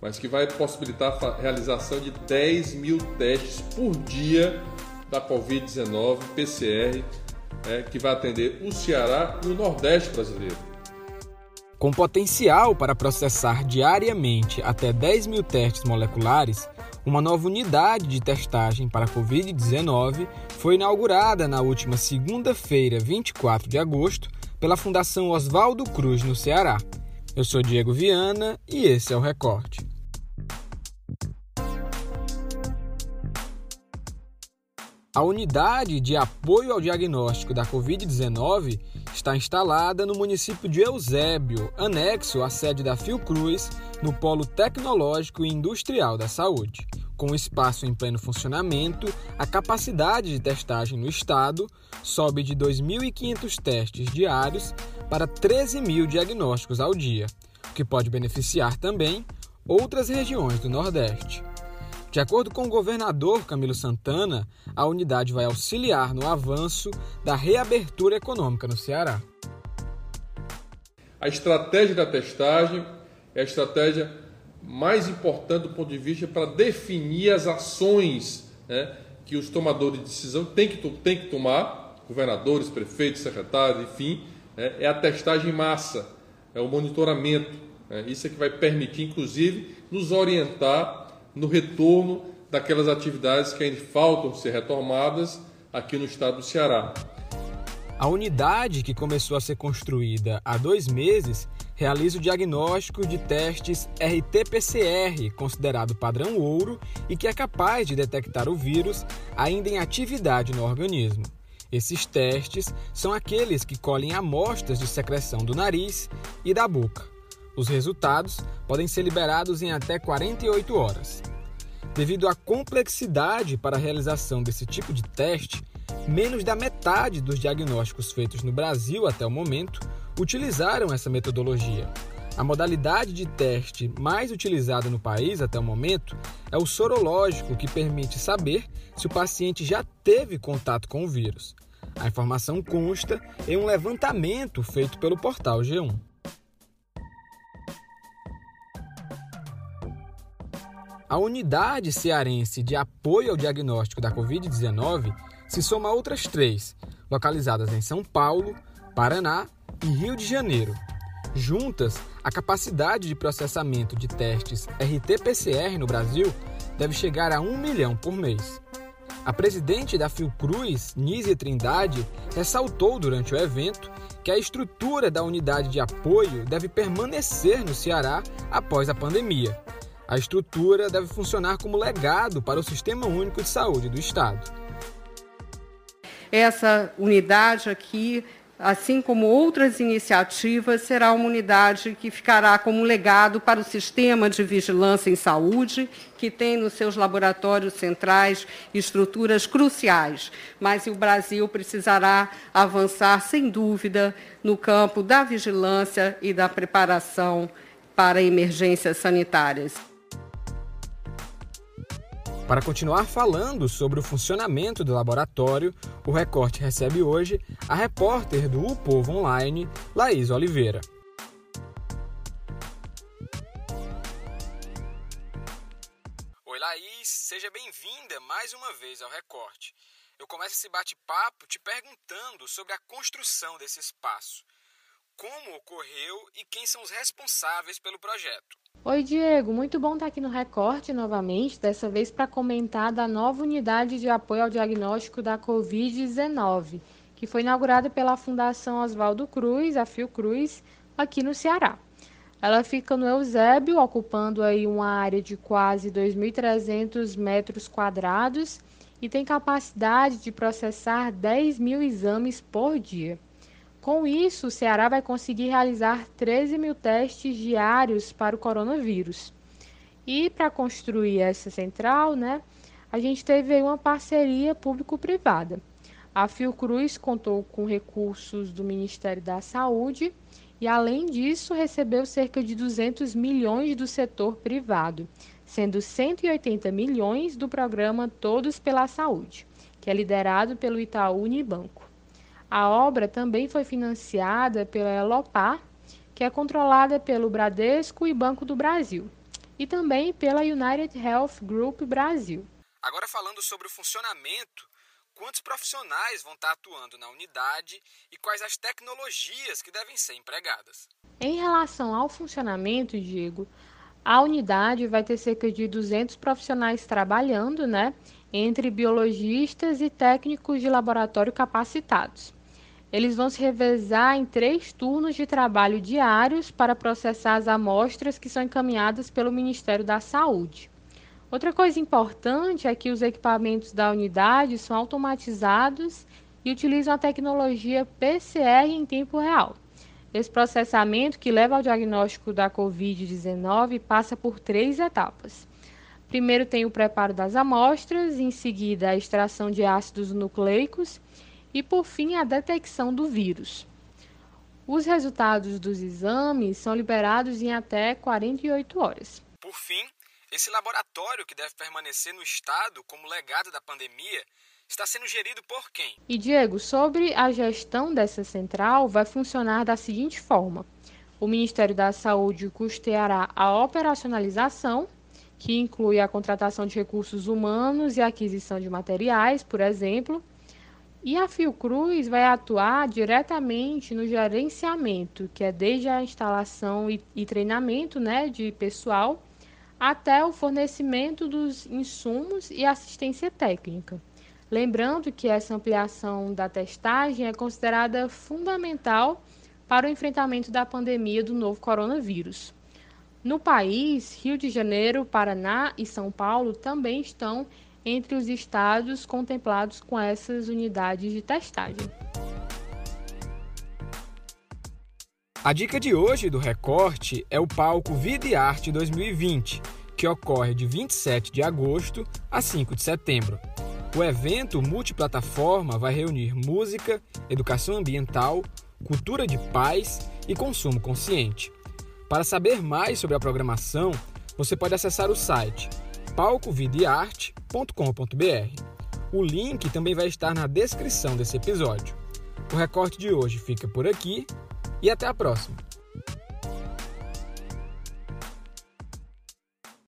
mas que vai possibilitar a realização de 10 mil testes por dia da Covid-19 PCR, é, que vai atender o Ceará e o Nordeste brasileiro. Com potencial para processar diariamente até 10 mil testes moleculares, uma nova unidade de testagem para a Covid-19 foi inaugurada na última segunda-feira, 24 de agosto, pela Fundação Oswaldo Cruz, no Ceará. Eu sou Diego Viana e esse é o Recorte. A unidade de apoio ao diagnóstico da Covid-19 está instalada no município de Eusébio, anexo à sede da Fiocruz, no Polo Tecnológico e Industrial da Saúde. Com o espaço em pleno funcionamento, a capacidade de testagem no estado sobe de 2.500 testes diários para 13.000 diagnósticos ao dia, o que pode beneficiar também outras regiões do Nordeste. De acordo com o governador Camilo Santana, a unidade vai auxiliar no avanço da reabertura econômica no Ceará. A estratégia da testagem é a estratégia mais importante do ponto de vista para definir as ações né, que os tomadores de decisão têm que, têm que tomar, governadores, prefeitos, secretários, enfim, né, é a testagem em massa, é o monitoramento. Né, isso é que vai permitir, inclusive, nos orientar no retorno daquelas atividades que ainda faltam ser retomadas aqui no estado do Ceará. A unidade, que começou a ser construída há dois meses, realiza o diagnóstico de testes RT-PCR, considerado padrão ouro e que é capaz de detectar o vírus ainda em atividade no organismo. Esses testes são aqueles que colhem amostras de secreção do nariz e da boca. Os resultados podem ser liberados em até 48 horas. Devido à complexidade para a realização desse tipo de teste, menos da metade dos diagnósticos feitos no Brasil até o momento utilizaram essa metodologia. A modalidade de teste mais utilizada no país até o momento é o sorológico, que permite saber se o paciente já teve contato com o vírus. A informação consta em um levantamento feito pelo portal G1. A unidade cearense de apoio ao diagnóstico da Covid-19 se soma a outras três, localizadas em São Paulo, Paraná e Rio de Janeiro. Juntas, a capacidade de processamento de testes RT-PCR no Brasil deve chegar a um milhão por mês. A presidente da Fiocruz, Nízia Trindade, ressaltou durante o evento que a estrutura da unidade de apoio deve permanecer no Ceará após a pandemia a estrutura deve funcionar como legado para o Sistema Único de Saúde do Estado. Essa unidade aqui, assim como outras iniciativas, será uma unidade que ficará como legado para o Sistema de Vigilância em Saúde, que tem nos seus laboratórios centrais estruturas cruciais. Mas o Brasil precisará avançar, sem dúvida, no campo da vigilância e da preparação para emergências sanitárias. Para continuar falando sobre o funcionamento do laboratório, o Recorte recebe hoje a repórter do O Povo Online, Laís Oliveira. Oi, Laís, seja bem-vinda mais uma vez ao Recorte. Eu começo esse bate-papo te perguntando sobre a construção desse espaço. Como ocorreu e quem são os responsáveis pelo projeto? Oi, Diego. Muito bom estar aqui no Recorte novamente, dessa vez para comentar da nova unidade de apoio ao diagnóstico da Covid-19, que foi inaugurada pela Fundação Oswaldo Cruz, a Fiocruz, aqui no Ceará. Ela fica no Eusébio, ocupando aí uma área de quase 2.300 metros quadrados e tem capacidade de processar 10 mil exames por dia. Com isso, o Ceará vai conseguir realizar 13 mil testes diários para o coronavírus. E para construir essa central, né, a gente teve uma parceria público-privada. A Fiocruz contou com recursos do Ministério da Saúde e, além disso, recebeu cerca de 200 milhões do setor privado, sendo 180 milhões do programa Todos pela Saúde, que é liderado pelo Itaú Unibanco. A obra também foi financiada pela Elopar, que é controlada pelo Bradesco e Banco do Brasil. e também pela United Health Group Brasil. Agora falando sobre o funcionamento, quantos profissionais vão estar atuando na unidade e quais as tecnologias que devem ser empregadas. Em relação ao funcionamento, Diego, a unidade vai ter cerca de 200 profissionais trabalhando, né, entre biologistas e técnicos de laboratório capacitados. Eles vão se revezar em três turnos de trabalho diários para processar as amostras que são encaminhadas pelo Ministério da Saúde. Outra coisa importante é que os equipamentos da unidade são automatizados e utilizam a tecnologia PCR em tempo real. Esse processamento, que leva ao diagnóstico da Covid-19, passa por três etapas. Primeiro tem o preparo das amostras, em seguida a extração de ácidos nucleicos e, por fim, a detecção do vírus. Os resultados dos exames são liberados em até 48 horas. Por fim, esse laboratório, que deve permanecer no estado como legado da pandemia, está sendo gerido por quem? E Diego, sobre a gestão dessa central, vai funcionar da seguinte forma: o Ministério da Saúde custeará a operacionalização, que inclui a contratação de recursos humanos e a aquisição de materiais, por exemplo. E a Fiocruz vai atuar diretamente no gerenciamento, que é desde a instalação e, e treinamento né, de pessoal até o fornecimento dos insumos e assistência técnica. Lembrando que essa ampliação da testagem é considerada fundamental para o enfrentamento da pandemia do novo coronavírus. No país, Rio de Janeiro, Paraná e São Paulo também estão entre os estados contemplados com essas unidades de testagem. A dica de hoje do Recorte é o palco Vida e Arte 2020, que ocorre de 27 de agosto a 5 de setembro. O evento multiplataforma vai reunir música, educação ambiental, cultura de paz e consumo consciente. Para saber mais sobre a programação, você pode acessar o site palcovidearte.com.br. O link também vai estar na descrição desse episódio. O recorte de hoje fica por aqui e até a próxima!